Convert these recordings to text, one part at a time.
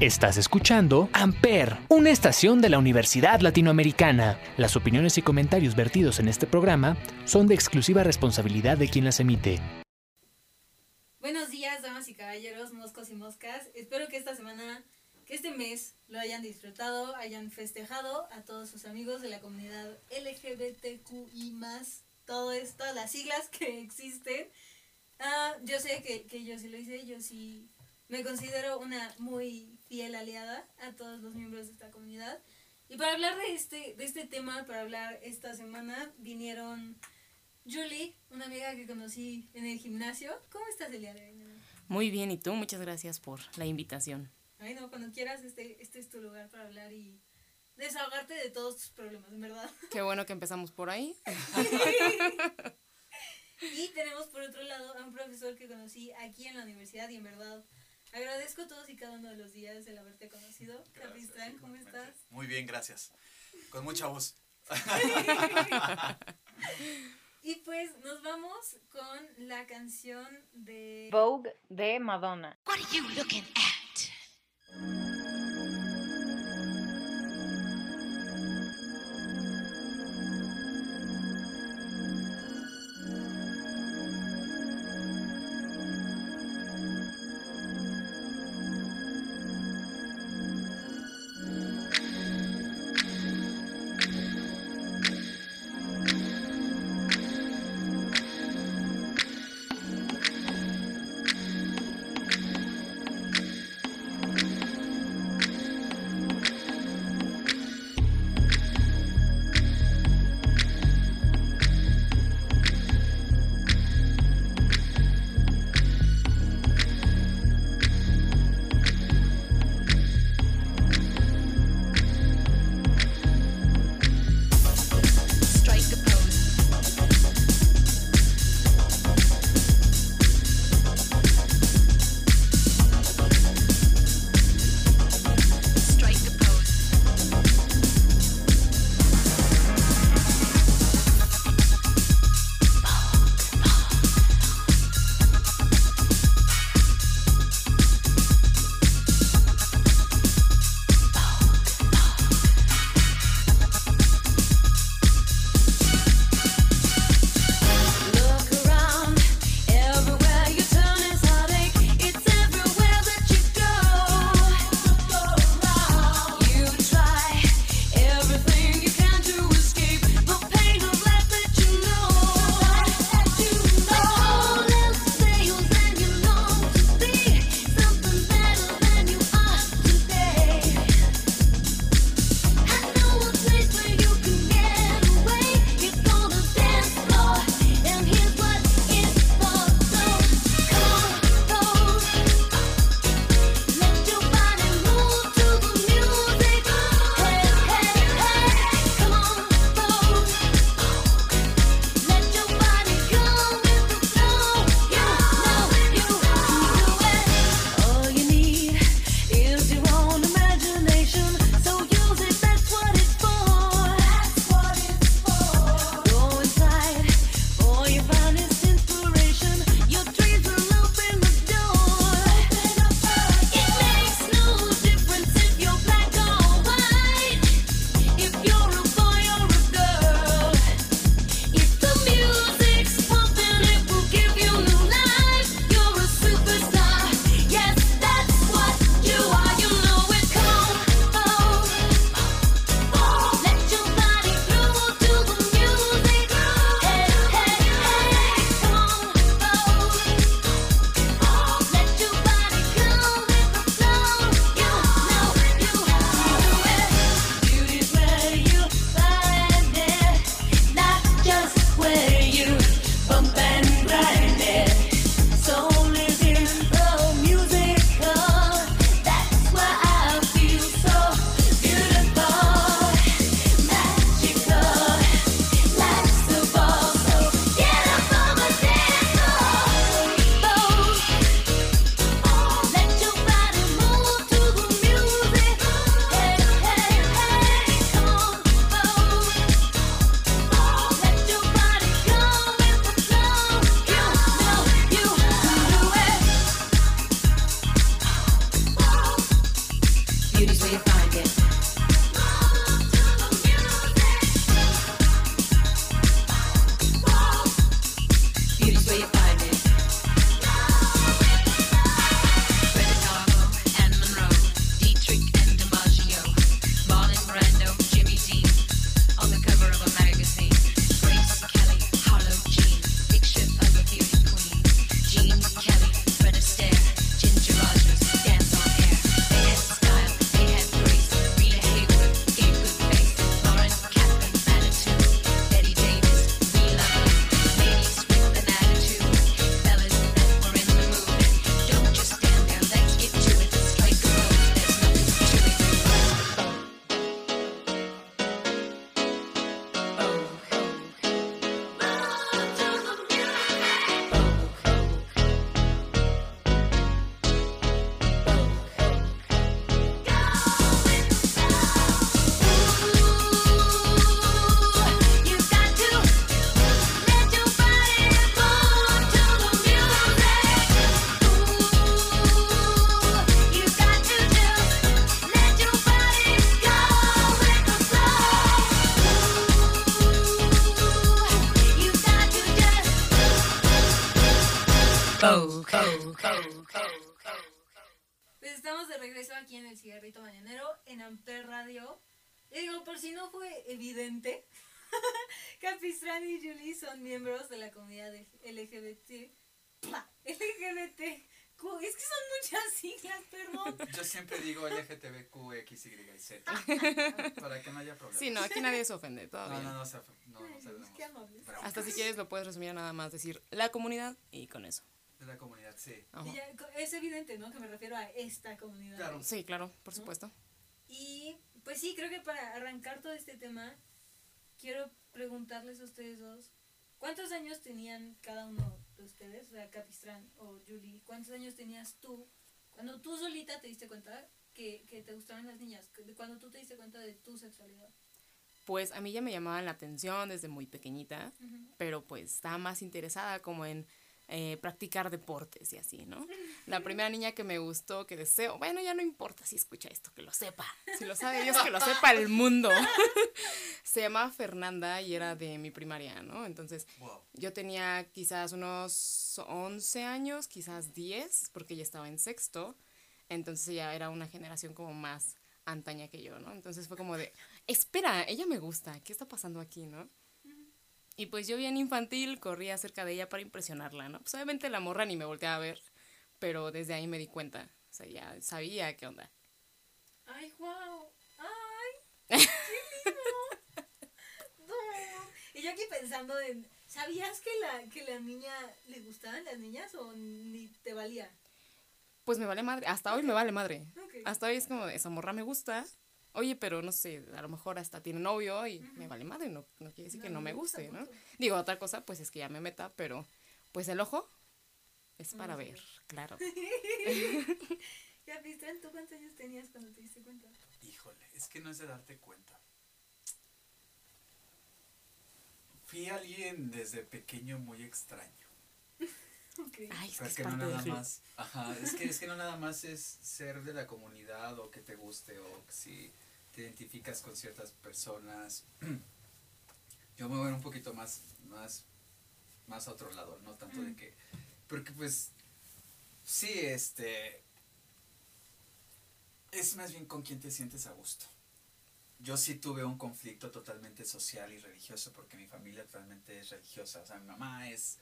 Estás escuchando Amper, una estación de la Universidad Latinoamericana. Las opiniones y comentarios vertidos en este programa son de exclusiva responsabilidad de quien las emite. Buenos días, damas y caballeros, moscos y moscas. Espero que esta semana, que este mes lo hayan disfrutado, hayan festejado a todos sus amigos de la comunidad LGBTQI, todo esto, las siglas que existen. Ah, yo sé que yo sí lo hice, yo sí me considero una muy fiel aliada a todos los miembros de esta comunidad. Y para hablar de este, de este tema, para hablar esta semana, vinieron Julie, una amiga que conocí en el gimnasio. ¿Cómo estás el día de hoy? Muy bien, ¿y tú? Muchas gracias por la invitación. Ay, no, cuando quieras, este, este es tu lugar para hablar y desahogarte de todos tus problemas, en verdad. Qué bueno que empezamos por ahí. y tenemos por otro lado a un profesor que conocí aquí en la universidad y en verdad Agradezco todos y cada uno de los días el haberte conocido. Capistán, ¿cómo estás? Muy bien, gracias. Con mucha voz. y pues nos vamos con la canción de Vogue de Madonna. What are you looking at? De la comunidad de LGBT. LGBT. Es que son muchas siglas, perdón. Yo siempre digo LGTBQ, X, Y, Z. Para que no haya problema. Sí, no, aquí nadie se ofende, todo No, bien. no, no, se- no, no. Hasta si quieres lo puedes resumir a nada más decir la comunidad y con eso. De la comunidad, sí. Ya, es evidente, ¿no? Que me refiero a esta comunidad. Claro. Sí, claro, por supuesto. Y pues sí, creo que para arrancar todo este tema, quiero preguntarles a ustedes dos, ¿cuántos años tenían cada uno de ustedes? O sea, Capistrán o Julie, ¿cuántos años tenías tú cuando tú solita te diste cuenta que, que te gustaban las niñas? Cuando tú te diste cuenta de tu sexualidad. Pues a mí ya me llamaban la atención desde muy pequeñita, pero pues estaba más interesada como en eh, practicar deportes y así, ¿no? La primera niña que me gustó, que deseo, bueno, ya no importa si escucha esto, que lo sepa. Si lo sabe Dios, que lo sepa el mundo. Se llamaba Fernanda y era de mi primaria, ¿no? Entonces Wow. yo tenía quizás unos 11 años, quizás 10, porque ella estaba en sexto. Entonces ella era una generación como más antaña que yo, ¿no? Entonces fue como de, espera, ella me gusta, ¿qué está pasando aquí, no? Y pues yo bien infantil corría cerca de ella para impresionarla, ¿no? Pues obviamente la morra ni me volteaba a ver, pero desde ahí me di cuenta, o sea, ya sabía qué onda. ¡Ay, wow! ¡Ay! ¡Qué lindo! No. Y yo aquí pensando en, ¿sabías que la, que la niña le gustaban las niñas o ni te valía? Pues me vale madre, hasta hoy me vale madre. Hasta hoy es como, esa morra me gusta, oye, pero no sé, a lo mejor hasta tiene novio y me vale madre, no, no quiere decir que No, no no me gusta guste, ¿no? Digo, otra cosa, pues es que ya me meta, pero pues el ojo es para a ver, claro. Capistrán, ¿tú cuántos años tenías cuando te diste cuenta? Híjole, es que no es de darte cuenta. Fui alguien desde pequeño muy extraño. Ay, es que es no nada de más, ajá, es que, es que no nada más es ser de la comunidad o que te guste o que si te identificas con ciertas personas. Yo me voy un poquito más, más, más a otro lado, no tanto de que, porque pues, sí, este, es más bien con quién te sientes a gusto. Yo sí tuve un conflicto totalmente social y religioso porque mi familia realmente es religiosa. O sea, mi mamá es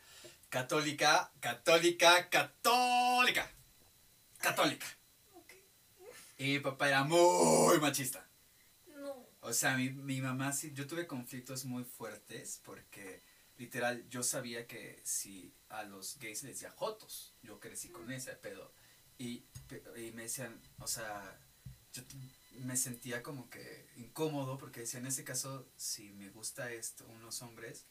católica, católica, católica. Católica. Y mi papá era muy machista. No. O sea, mi, mi mamá sí, yo tuve conflictos muy fuertes porque literal yo sabía que si a los gays les decía jotos, yo crecí con ese pedo. Y, y me decían, o sea, yo me sentía como que incómodo porque decía, en ese caso, si me gusta esto, unos hombres,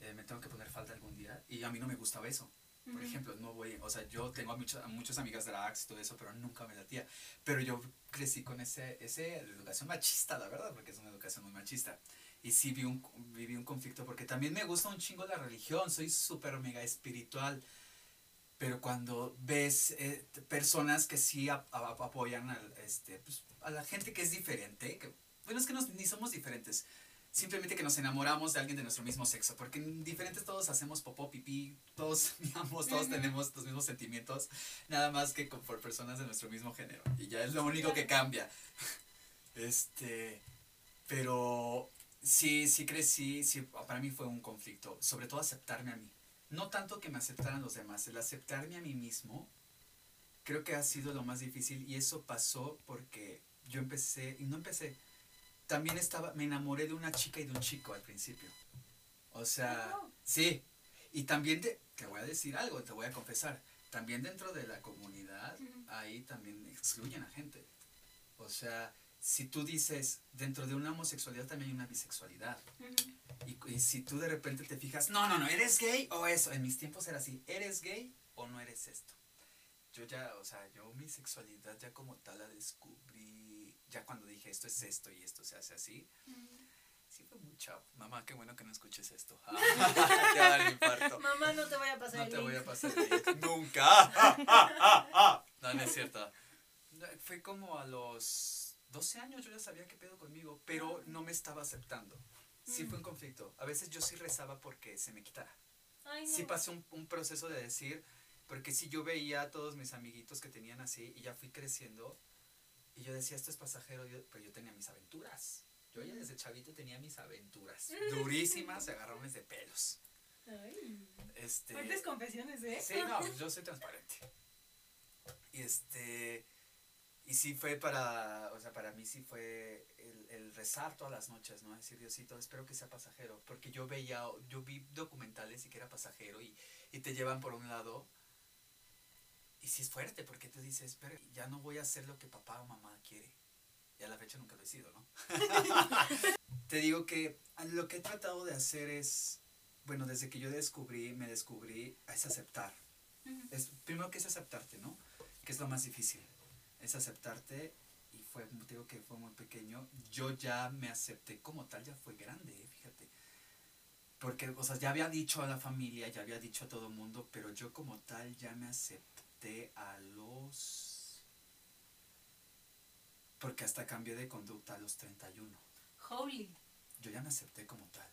eh, me tengo que poner falta algún día. Y a mí no me gustaba eso. Por ejemplo, no voy, o sea, yo tengo a, muchas a muchas amigas drags y todo eso, pero nunca me latía. Pero yo crecí con ese, ese educación machista, la verdad, porque es una educación muy machista. Y sí vi un, viví un conflicto, porque también me gusta un chingo la religión, soy súper mega espiritual. Pero cuando ves eh, personas que sí ap- ap- apoyan al, este, pues, a la gente que es diferente, que, bueno, es que nos- ni somos diferentes, simplemente que nos enamoramos de alguien de nuestro mismo sexo, porque en diferentes todos hacemos popó, pipí, todos miamos, todos tenemos los mismos sentimientos, nada más que con- por personas de nuestro mismo género, y ya es lo único que cambia. Este, pero sí, sí crecí, sí, para mí fue un conflicto, sobre todo aceptarme a mí. No tanto que me aceptaran los demás, el aceptarme a mí mismo creo que ha sido lo más difícil y eso pasó porque yo empecé, y no empecé, también estaba, me enamoré de una chica y de un chico al principio. O sea, sí, y también te, te voy a decir algo, te voy a confesar, también dentro de la comunidad, ahí también excluyen a gente. O sea, si tú dices, dentro de una homosexualidad también hay una bisexualidad. Y, y si tú de repente te fijas, no, no, no, eres gay o eso. En mis tiempos era así, ¿eres gay o no eres esto? Yo ya, o sea, yo mi sexualidad ya como tal la descubrí, ya cuando dije esto es esto y esto se hace así. Sí fue muy chavo. Mamá, qué bueno que no escuches esto. te va a dar el infarto. Mamá, no te voy a pasar No el te link. voy a pasar el link. Nunca. No, no es cierto. Fue como a los 12 años yo ya sabía qué pedo conmigo, pero no me estaba aceptando. Sí fue un conflicto. A veces yo sí rezaba porque se me quitara. Ay, no. Sí pasé un, un proceso de decir, porque si yo veía a todos mis amiguitos que tenían así y ya fui creciendo y yo decía, esto es pasajero, yo- pero yo tenía mis aventuras. Yo ya desde chavito tenía mis aventuras. Durísimas, agarrones de pelos. Ay. Este, Fuertes confesiones, ¿eh? Sí, no, pues yo soy transparente. Y este. Y sí fue para. O sea, para mí sí fue el, el rezar todas las noches, ¿no? Decir, Diosito, espero que sea pasajero. Porque yo veía. Yo vi documentales y que era pasajero y, y te llevan por un lado. Y sí es fuerte porque tú dices, pero ya no voy a hacer lo que papá o mamá quiere. Y a la fecha nunca lo he sido, ¿no? te digo que lo que he tratado de hacer es. Bueno, desde que yo descubrí, me descubrí, es aceptar. Es, primero que es aceptarte, ¿no? Que es lo más difícil. Es aceptarte y fue, te digo que fue muy pequeño. Yo ya me acepté como tal, ya fue grande, eh, fíjate. Porque, o sea, ya había dicho a la familia, ya había dicho a todo el mundo, pero yo como tal ya me acepté a los... Porque hasta cambié de conducta a los 31 Holy. yo ya me acepté como tal.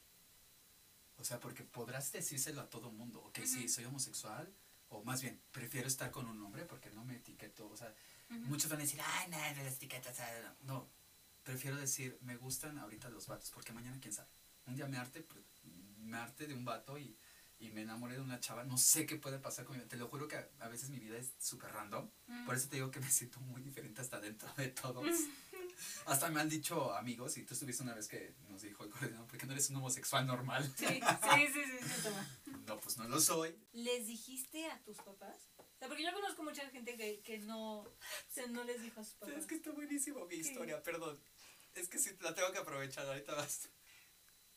O sea, porque podrás decírselo a todo mundo, ok, sí, soy homosexual, o más bien, prefiero estar con un hombre porque no me etiqueto, o sea, muchos van a decir, ay, nada de las etiquetas, ah, no, prefiero decir, me gustan ahorita los vatos, porque mañana quién sabe, un día me arte, pues, me arte de un vato y, y me enamoré de una chava, no sé qué puede pasar conmigo, te lo juro que a, a veces mi vida es súper random, Mm. por eso te digo que me siento muy diferente hasta dentro de todos. Hasta me han dicho amigos, y tú estuviste una vez que nos dijo el coordinador, ¿por qué no eres un homosexual normal? Sí, sí, sí, sí, sí, toma. No, pues no lo soy. ¿Les dijiste a tus papás? O sea, porque yo conozco mucha gente que, que no, o sea, no les dijo a sus papás. Es que está buenísimo mi ¿Qué? historia, perdón. Es que sí, la tengo que aprovechar, ahorita vas.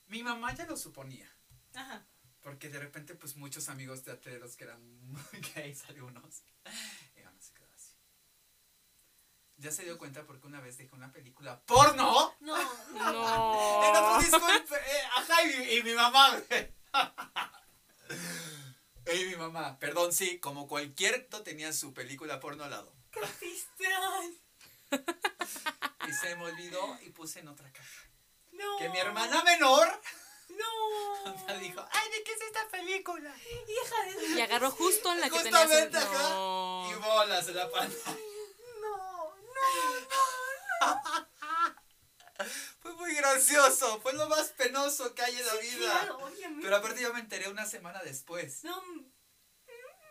Mi mamá ya lo suponía, Ajá. Porque de repente pues muchos amigos teatreros que eran muy gays algunos, se quedó así. Ya se dio cuenta porque una vez dije una película porno No, No. en otro disco, eh, ajá, y, mi- y mi mamá. Y mi mamá, perdón, sí, como cualquier no tenía su película porno al lado. Y se me olvidó y puse en otra caja. No. Que mi hermana menor No. dijo, ay, ¿de qué es esta película? Hija de. Y agarró justo en la que tenía Justamente acá. No. Y bolas en la pantalla. No, no, Fue muy gracioso, fue lo más penoso que hay en la no. vida. Claro. Pero aparte yo me enteré una semana después. No,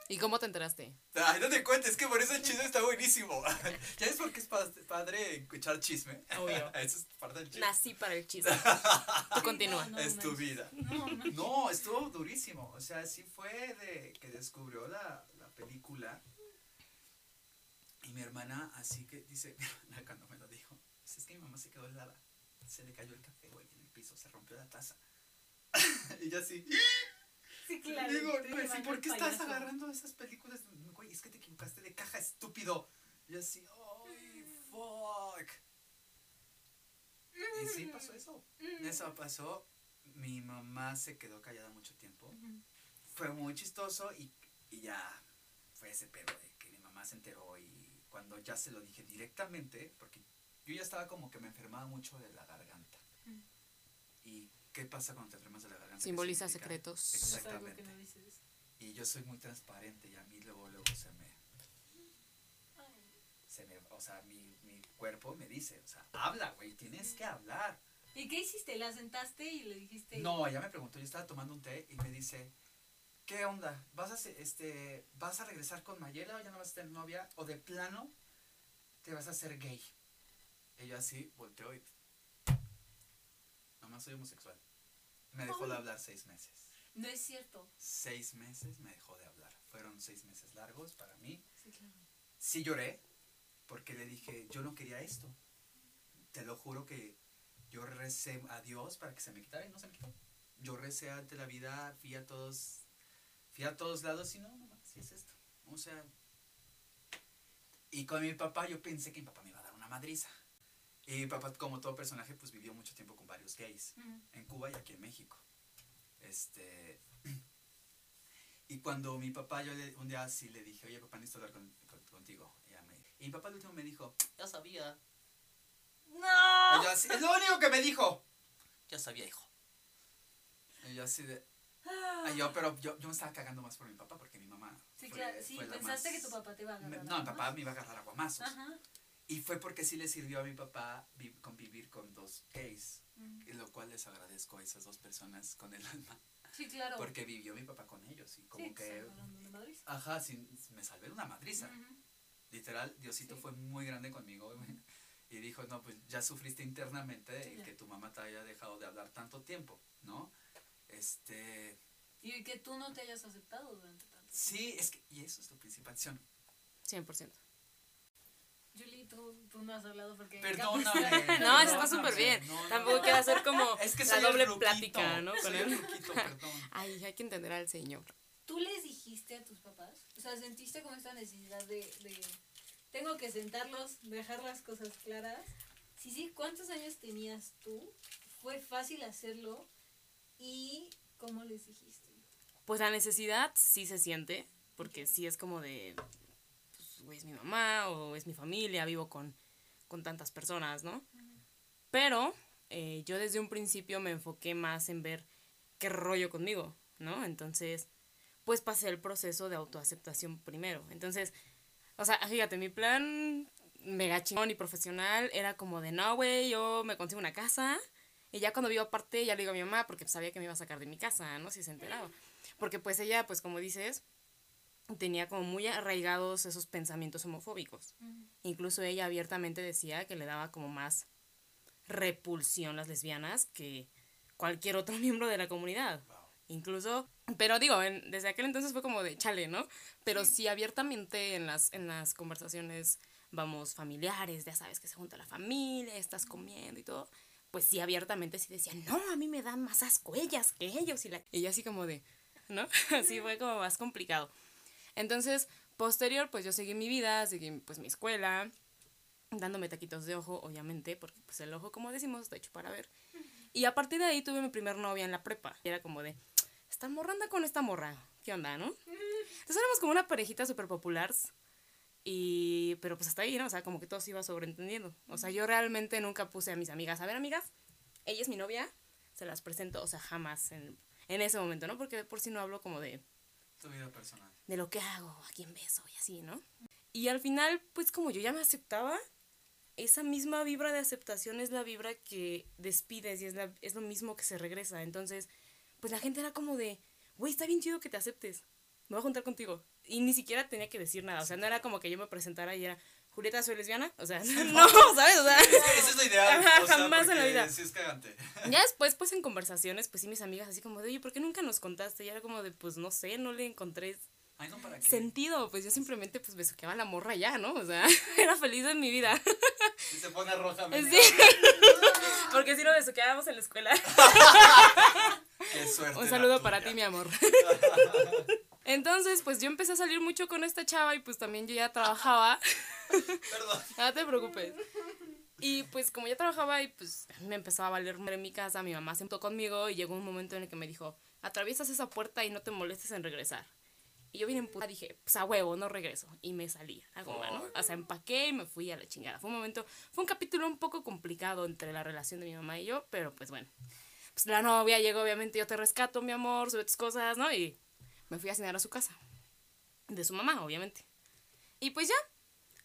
¿Y cómo te enteraste? Ay, no te cuentes, que por eso el chisme está buenísimo. ¿Ya ves por qué es pa- padre escuchar chisme? Obvio. Eso es parte del chisme. Nací para el chisme. Tú continúa. no, es tu vida. No, no. No, estuvo durísimo. O sea, sí fue de que descubrió la, la película. Y mi hermana, así que dice, mi hermana cuando me lo dijo, dice, es que mi mamá se quedó helada. Se le cayó el café, güey, en el piso, se rompió la taza. y yo así, Sí, claro. digo, te pues, ¿y llevan por qué estás agarrando esas películas? Güey, es que te equivocaste de caja, estúpido. Y así, ay, fuck. Y sí pasó eso. Eso pasó. Mi mamá se quedó callada mucho tiempo. Fue muy chistoso y, y ya fue ese pedo de que mi mamá se enteró y cuando ya se lo dije directamente, porque yo ya estaba como que me enfermaba mucho de la garganta. Mm. ¿Y qué pasa cuando te enfermas de la garganta? ¿Qué Simboliza secretos. Exactamente. que no dices. Y yo soy muy transparente y a mí luego, luego se me... Se me o sea, mi, mi cuerpo me dice, o sea, habla, güey, tienes que hablar. ¿Y qué hiciste? ¿La sentaste y le dijiste? No, ella me preguntó, yo estaba tomando un té y me dice, ¿qué onda? ¿Vas a, este, ¿vas a regresar con Mayela o ya no vas a tener novia? ¿O de plano te vas a hacer gay? Yo así volteó y... Mamá, soy homosexual. Me dejó de hablar seis meses. No es cierto. Seis meses me dejó de hablar. Fueron seis meses largos para mí. Sí, claro. Sí lloré porque le dije, yo no quería esto. Te lo juro que yo recé a Dios para que se me quitara y no se me quitó. Yo recé ante la vida, fui a todos, fui a todos lados y no, no más, sí es esto. O sea, y con mi papá yo pensé que mi papá me iba a dar una madriza. Y mi papá, como todo personaje, pues vivió mucho tiempo con varios gays Ujú. en Cuba y aquí en México. Este. Y cuando mi papá, yo le- un día sí le dije, oye, papá, necesito hablar con- con- contigo. Y, mi papá el último me dijo, ya sabía. ¡No! Yo así, es lo único que me dijo. Ya sabía, hijo. Y yo así de. Ah. yo, pero yo, yo me estaba cagando más por mi papá porque mi mamá. Sí, fue- claro. Sí, fue pensaste más- que tu papá te iba a me- agarrar. no, mi papá me iba a agarrar a guamazos. Ajá. Y fue porque sí le sirvió a mi papá vi- convivir con dos gays. Mm. Lo cual les agradezco a esas dos personas con el alma. Sí, claro. Porque vivió mi papá con ellos. Y como sí, que. Madrid. Ajá, sí, me salvé de una madriza. Literal, Diosito Sí. fue muy grande conmigo. Y dijo, no, pues ya sufriste internamente Sí, ya. que tu mamá te haya dejado de hablar tanto tiempo, ¿no? Este. Y que tú no te hayas aceptado durante tanto tiempo. Sí, es que. Y eso es lo principal. Sion. 100%. Julie, tú, tú no has hablado porque... Perdóname. No, eso está súper bien. no, no, Tampoco no. quiero hacer como Es que la doble ruquito, plática, ¿no? Con él. el ruquito, perdón. Ay, hay que entender al señor. ¿Tú les dijiste a tus papás? O sea, ¿sentiste como esta necesidad de, de... Tengo que sentarlos, dejar las cosas claras? Sí, sí, ¿cuántos años tenías tú? ¿Fue fácil hacerlo? ¿Y cómo les dijiste? Pues la necesidad sí se siente, porque sí es como de, es mi mamá o es mi familia, vivo con, con tantas personas, ¿no? Pero eh, yo desde un principio me enfoqué más en ver qué rollo conmigo, ¿no? Entonces, pues pasé el proceso de autoaceptación primero. Entonces, o sea, fíjate, mi plan mega chingón y profesional era como de, no, güey, yo me consigo una casa. Y ya cuando vivo aparte, ya le digo a mi mamá, porque sabía que me iba a sacar de mi casa, ¿no? Si se enteraba. Porque pues ella, pues como dices, tenía como muy arraigados esos pensamientos homofóbicos. Incluso ella abiertamente decía que le daba como más repulsión las lesbianas que cualquier otro miembro de la comunidad. Incluso, pero digo, en- desde aquel entonces fue como de chale, ¿no? Pero sí, abiertamente en las, en las conversaciones, vamos, familiares, ya sabes que se junta la familia, estás comiendo y todo, pues sí, abiertamente sí decían, no, a mí me dan más asco ellas que ellos. Y, la... y yo así como de, ¿no? Así fue como más complicado. Entonces, posterior, pues yo seguí mi vida, seguí pues mi escuela, dándome taquitos de ojo, obviamente, porque pues el ojo, como decimos, está hecho para ver. Y a partir de ahí tuve mi primer novia en la prepa. Y era como de, esta morra anda con esta morra. ¿Qué onda, no? Entonces éramos como una parejita súper popular. Y, pero pues hasta ahí, ¿no? O sea, como que todo se iba sobreentendiendo. O sea, yo realmente nunca puse a mis amigas, a ver, amigas, ella es mi novia, se las presento, o sea, jamás en, en ese momento, ¿no? Porque por sí no hablo como de, Tu vida personal. de lo que hago, a quién beso y así, ¿no? Y al final, pues como yo ya me aceptaba, esa misma vibra de aceptación es la vibra que despides y es, la, es lo mismo que se regresa. Entonces, pues la gente era como de, güey, está bien chido que te aceptes, me voy a juntar contigo. Y ni siquiera tenía que decir nada, o sea, no era como que yo me presentara y era, Julieta, soy lesbiana, o sea, no, ¿sabes? O sea, Es que eso es lo. Ajá, o sea, jamás en la vida. Sí, es cagante. ya después, pues en conversaciones, pues sí, mis amigas así como de, oye, ¿por qué nunca nos contaste? Y era como de, pues no sé, no le encontré Ay, no, ¿para qué? sentido, pues yo simplemente pues besuqueaba a la morra ya, ¿no? O sea, era feliz en mi vida. Y se pone roja. Sí. Porque si no besuqueábamos en la escuela. Qué suerte. Un la saludo para ti, mi amor. Entonces, pues yo empecé a salir mucho con esta chava y pues también yo ya trabajaba. Perdón. No te preocupes. Y pues como ya trabajaba y pues me empezaba a valer en mi casa, mi mamá se sentó conmigo y llegó un momento en el que me dijo, atraviesas esa puerta y no te molestes en regresar. Y yo bien en puta dije, pues a huevo, no regreso. Y me salí a la goma, ¿no? O sea, empaqué y me fui a la chingada. Fue un momento, fue un capítulo un poco complicado entre la relación de mi mamá y yo, pero pues bueno. Pues la novia llegó, obviamente, yo te rescato, mi amor, sube tus cosas, ¿no? Y me fui a cenar a su casa. De su mamá, obviamente. Y pues ya,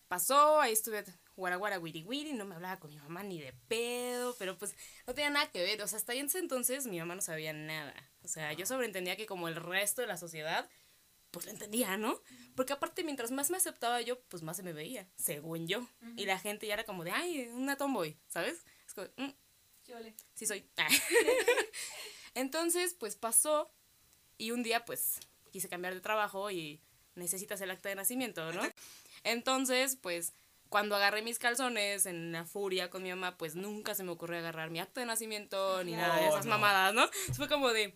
pasó, ahí estuve guara guara wiri wiri, no me hablaba con mi mamá ni de pedo, pero pues no tenía nada que ver, o sea, hasta en ese entonces mi mamá no sabía nada, o sea, yo sobreentendía que como el resto de la sociedad, pues lo entendía, ¿no? Porque aparte mientras más me aceptaba yo, pues más se me veía, según yo, y la gente ya era como de, ay, una tomboy, ¿sabes? Es como, "Mm, Chole. sí soy. Entonces, pues pasó y un día pues quise cambiar de trabajo y necesitas el acta de nacimiento, ¿no? Entonces, pues cuando agarré mis calzones en la furia con mi mamá, pues nunca se me ocurrió agarrar mi acta de nacimiento ni nada de esas no. mamadas, ¿no? Fue como de,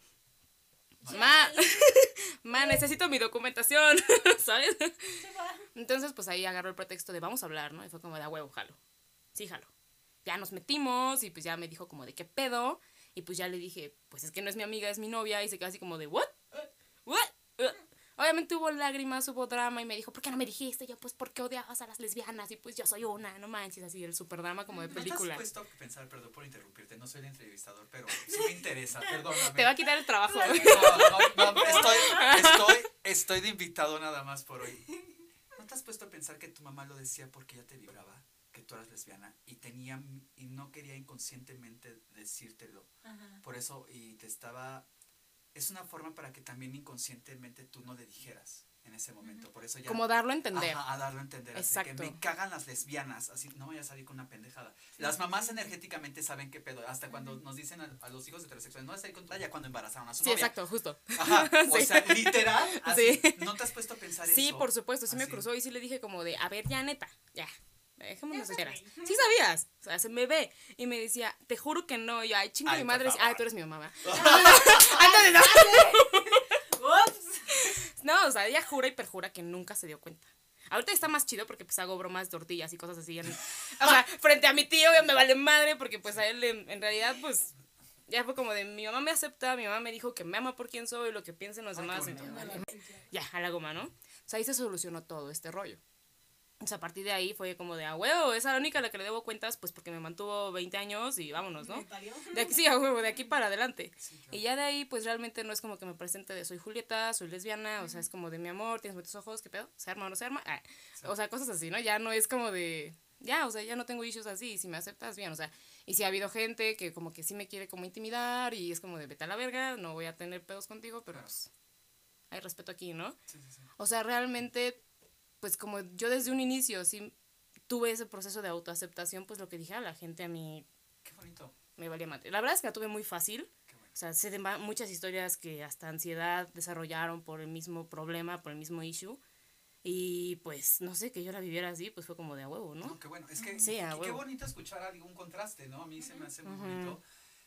ma, ma, necesito mi documentación, ¿sabes? Entonces, pues ahí agarró el pretexto de vamos a hablar, ¿no? Y fue como de a huevo, jalo. Sí, jalo. Ya nos metimos y pues ya me dijo como de qué pedo. Y pues ya le dije, pues es que no es mi amiga, es mi novia. Y se quedó así como de. ¿What? Obviamente hubo lágrimas, hubo drama y me dijo, ¿por qué no me dijiste? Y yo, pues porque odiabas a las lesbianas y pues yo soy una, no manches, así el super drama como de ¿No te película. has puesto a pensar, perdón por interrumpirte, no soy el entrevistador, pero sí me interesa, perdóname. Te va a quitar el trabajo. No, no, no, estoy, estoy, estoy de invitado nada más por hoy. ¿No te has puesto a pensar que tu mamá lo decía porque ella te vibraba, que tú eras lesbiana y tenía y no quería inconscientemente decírtelo? Ajá. Por eso y te estaba es una forma para que también inconscientemente tú no le dijeras en ese momento. Por eso ya como darlo a entender. Ajá, a darlo a entender. Así de Exacto. que me cagan las lesbianas. Así, no voy a salir con una pendejada. Las mamás energéticamente saben qué pedo. Hasta cuando nos dicen a, a los hijos heterosexuales, no vas a salir con tu ya cuando embarazaron a su Sí, novia. exacto, justo. Ajá. O Sí. sea, literal. Así, Sí. ¿No te has puesto a pensar Sí, eso? por supuesto, sí me Así. cruzó y sí le dije como de, a ver, ya neta, ya, dejémonos Ya de veras. sabes. Sí sabías, o sea, se me ve. Y me decía, te juro que no, y yo, ay, chinga Ay, mi madre, ay, tú eres mi mamá. Ándale, no. Ups. No, o sea, ella jura y perjura que nunca se dio cuenta. Ahorita está más chido porque pues hago bromas de tortillas y cosas así. en- o sea, frente a mi tío me vale madre porque pues a él en, en realidad pues ya fue como de mi mamá me acepta, mi mamá me dijo que me ama por quien soy, lo que piensen los Ay, demás. me vale ya, a la goma, ¿no? O sea, ahí se solucionó todo este rollo. O sea, a partir de ahí fue como de, ah, huevo, esa es la única a la que le debo cuentas, pues porque me mantuvo 20 años y vámonos, ¿no? De aquí, sí, a huevo, de aquí para adelante. Y ya de ahí, pues realmente no es como que me presente de soy Julieta, soy lesbiana, o sea, es como de mi amor, tienes muchos ojos, ¿qué pedo? ¿Se arma o no se arma? Ah, O sea, cosas así, ¿no? Ya no es como de, ya, o sea, ya no tengo issues así, y si me aceptas, bien, o sea, y si ha habido gente que como que sí me quiere como intimidar y es como de vete a la verga, no voy a tener pedos contigo, pero Claro. pues hay respeto aquí, ¿no? Sí. O sea, realmente, pues como yo desde un inicio sí tuve ese proceso de autoaceptación, pues lo que dije a la gente a mí Qué bonito. me valía madre. La verdad es que la tuve muy fácil. Bueno. O sea, sé de muchas historias que hasta ansiedad desarrollaron por el mismo problema, por el mismo issue. Y pues, no sé, que yo la viviera así, pues fue como de a huevo, No, ¿no? qué bueno. Es que Sí, a qué bonito escuchar algún contraste, ¿no? A mí se me hace muy Ujú. bonito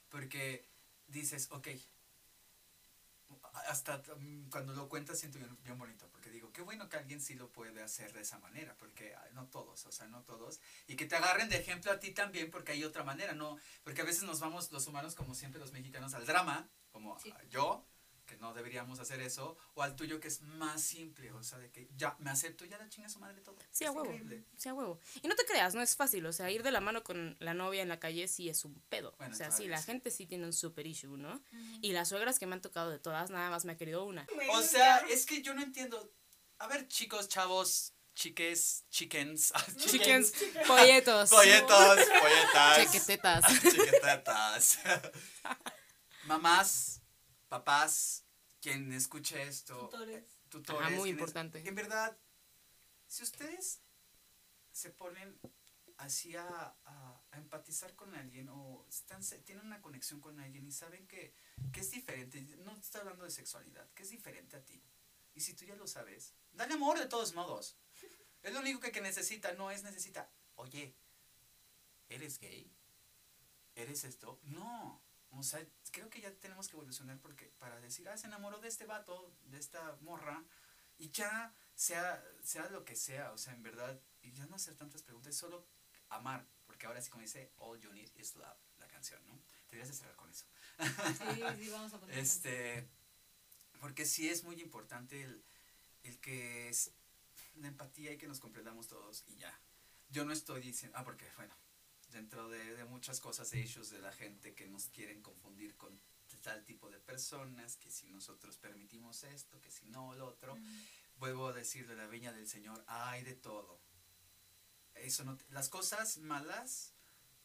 porque dices, ok, hasta mm, cuando lo cuentas siento bien, bien bonito, porque digo, qué bueno que alguien sí lo puede hacer de esa manera, porque ah, no todos, o sea, no todos, y que te agarren de ejemplo a ti también, porque hay otra manera, ¿no? Porque a veces nos vamos los humanos, como siempre los mexicanos, al drama, como Sí. ah, yo, que no deberíamos hacer eso, o al tuyo que es más simple, o sea, de que ya me acepto, ya la chinga su madre todo. Sí, a huevo. increíble. Sí, a huevo. Y no te creas, no es fácil. O sea, ir de la mano con la novia en la calle sí es un pedo. Bueno, o sea, sí, la gente sí tiene un super issue, ¿no? Y las suegras que me han tocado de todas, nada más me ha querido una. O sea, es que yo no entiendo. A ver, chicos, chavos, chiques, chickens, Chickens, polletos. polletos, polletas, Chequetetas. chiquetetas. Mamás, papás, quien escuche esto, Tutores. tutores, Ajá, muy quienes- importante. En verdad, si ustedes se ponen así a, a- a empatizar con alguien o están, se- tienen una conexión con alguien y saben que, que es diferente, no estoy hablando de sexualidad, que es diferente a ti. Y si tú ya lo sabes, dale amor de todos modos. Es lo único que, que necesita, no es necesita, oye, ¿eres gay? ¿Eres esto? No. O sea, creo que ya tenemos que evolucionar porque para decir, ah, se enamoró de este vato, de esta morra, y ya sea, sea lo que sea, o sea, en verdad, y ya no hacer tantas preguntas, solo amar, porque ahora sí como dice, all you need is love, la canción, ¿no? Deberías de cerrar con eso. Sí, sí, vamos a poner. Este, porque sí es muy importante el, el que es la empatía y que nos comprendamos todos y ya. Yo no estoy diciendo, ah, porque bueno, dentro de, de muchas cosas, de issues de la gente que nos quieren confundir con tal tipo de personas, que si nosotros permitimos esto, que si no lo otro, vuelvo a decir de la viña del Señor, hay de todo. Eso no, las cosas malas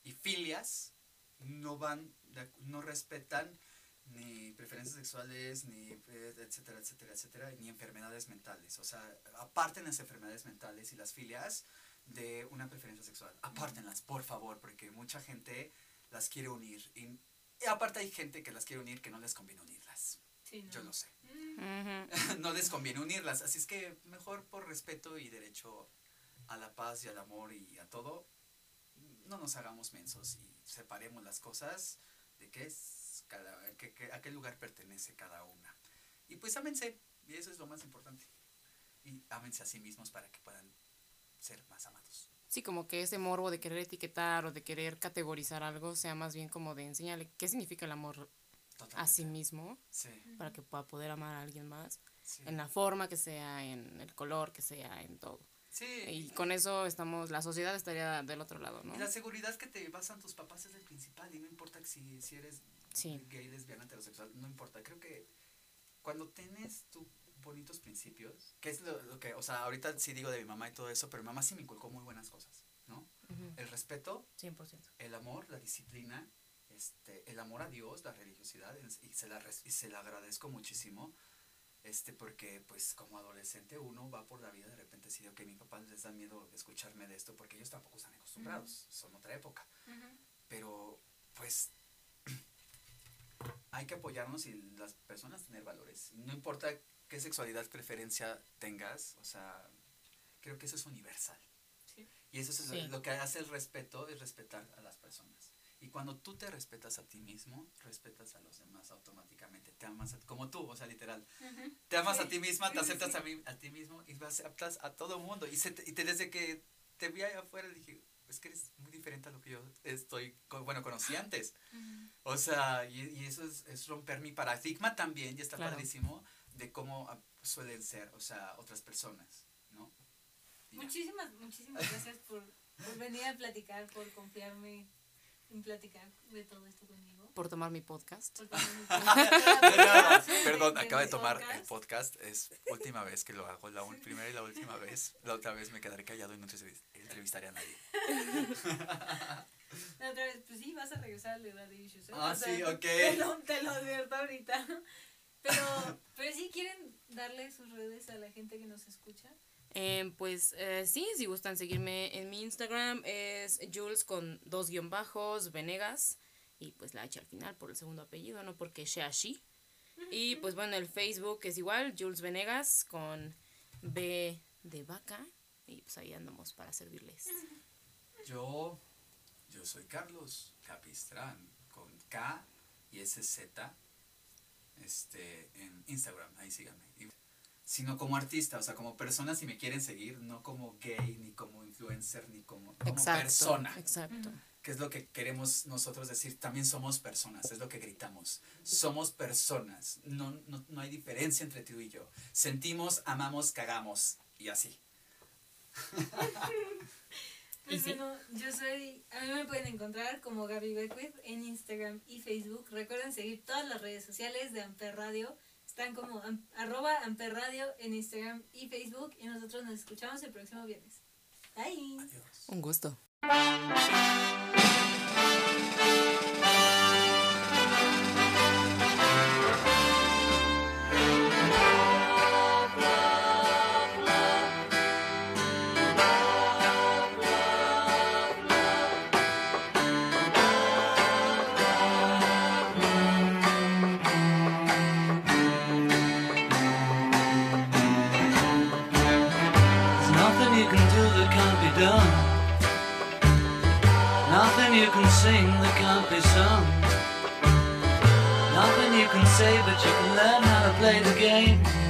y filias no van, no respetan ni preferencias sexuales, ni eh, etcétera, etcétera, etcétera, ni enfermedades mentales. O sea, aparten las enfermedades mentales y las filias de una preferencia sexual. Apártenlas, por favor, porque mucha gente las quiere unir. Y, aparte hay gente que las quiere unir que no les conviene unirlas. Sí, ¿no? Yo lo sé. No les conviene unirlas. Así es que mejor por respeto y derecho a la paz y al amor y a todo, no nos hagamos mensos y separemos las cosas de qué es cada, que- que- a qué lugar pertenece cada una. Y pues ámense, y eso es lo más importante. Y ámense a sí mismos para que puedan ser más amados. Sí, como que ese morbo de querer etiquetar o de querer categorizar algo sea más bien como de enseñarle qué significa el amor a Totalmente. sí mismo Sí, para que pueda poder amar a alguien más sí. en la forma que sea, en el color que sea, en todo. Sí, Y con eso estamos, la sociedad estaría del otro lado, ¿no? Y la seguridad que te basan tus papás es el principal y no importa si, si eres Sí. gay, lesbiana, heterosexual, no importa. Creo que cuando tienes tus bonitos principios, que es lo, lo que, o sea, ahorita sí digo de mi mamá y todo eso, pero mi mamá sí me inculcó muy buenas cosas, ¿no? Ujú, El respeto, 100%. el amor, la disciplina, este, el amor a Dios, la religiosidad, y se la, y se la agradezco muchísimo. Este, porque pues como adolescente uno va por la vida de repente si que mi papá les da miedo escucharme de esto porque ellos tampoco están acostumbrados, son otra época ujú. pero pues hay que apoyarnos y las personas tener valores. No importa qué sexualidad, preferencia tengas, o sea, creo que eso es universal. Sí. Y eso es lo- Sí. lo que hace el respeto, es respetar a las personas. Y cuando tú te respetas a ti mismo, respetas a los demás automáticamente. Te amas a- como tú, o sea, literal. Te amas Sí. a ti misma, te aceptas sí. A, mí- a ti mismo y aceptas a todo mundo. Y, se te- y te- desde que te vi allá afuera dije, es que eres muy diferente a lo que yo estoy, bueno, conocí antes. O sea, y, y eso es, es romper mi paradigma también, y está Claro. padrísimo, de cómo ah, suelen ser, o sea, otras personas, ¿no? Muchísimas, muchísimas gracias por, por venir a platicar, por confiarme en platicar de todo esto conmigo. Por tomar mi podcast. Por tomar mi podcast. Perdón, de acaba de tomar el podcast. es última vez que lo hago, la ul- primera y la última vez. La otra vez me quedaré callado y no entrevis- entrevistaré a nadie. La otra vez, pues sí, vas a regresar al de Daddy Issues. ¿eh? Ah, O sea, sí, ok. Te lo, te lo advierto ahorita. Pero, pero sí quieren darle sus redes a la gente que nos escucha. Eh, pues eh, sí, si gustan seguirme en mi Instagram es Jules con dos guion bajos, Venegas y pues la H al final por el segundo apellido, no porque sea she. Y pues bueno, el Facebook es igual, Jules Venegas con B de vaca y pues ahí andamos para servirles. Yo, yo soy Carlos Capistrán, con K y SZ, este, en Instagram, ahí síganme. Sino como artista, o sea, como persona si me quieren seguir, no como gay, ni como influencer, ni como, como Exacto. persona. Exacto. que es lo que queremos nosotros decir, también somos personas, es lo que gritamos. Somos personas, no, no, no hay diferencia entre tú y yo. Sentimos, amamos, cagamos y así. Pues sí. bueno, yo soy, a mí me pueden encontrar como Gaby Beckwith en Instagram y Facebook. Recuerden seguir todas las redes sociales de Amper Radio. Están como am- arroba Amper Radio en Instagram y Facebook. Y nosotros nos escuchamos el próximo viernes. Bye. Adiós. Un gusto. Say, but you can learn how to play the game.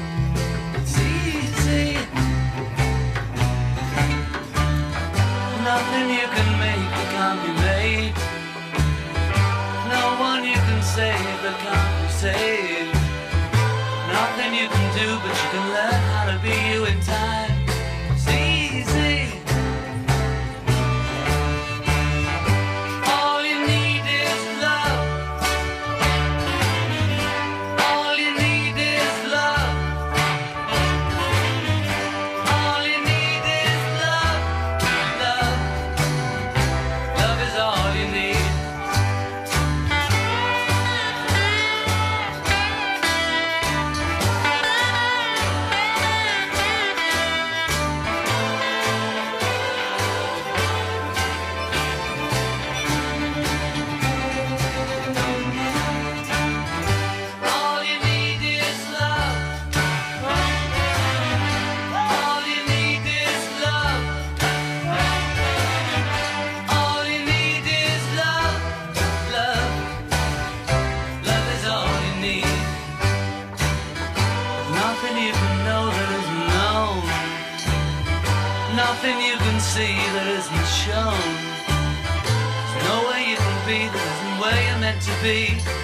meant to be.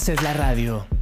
Haces la radio.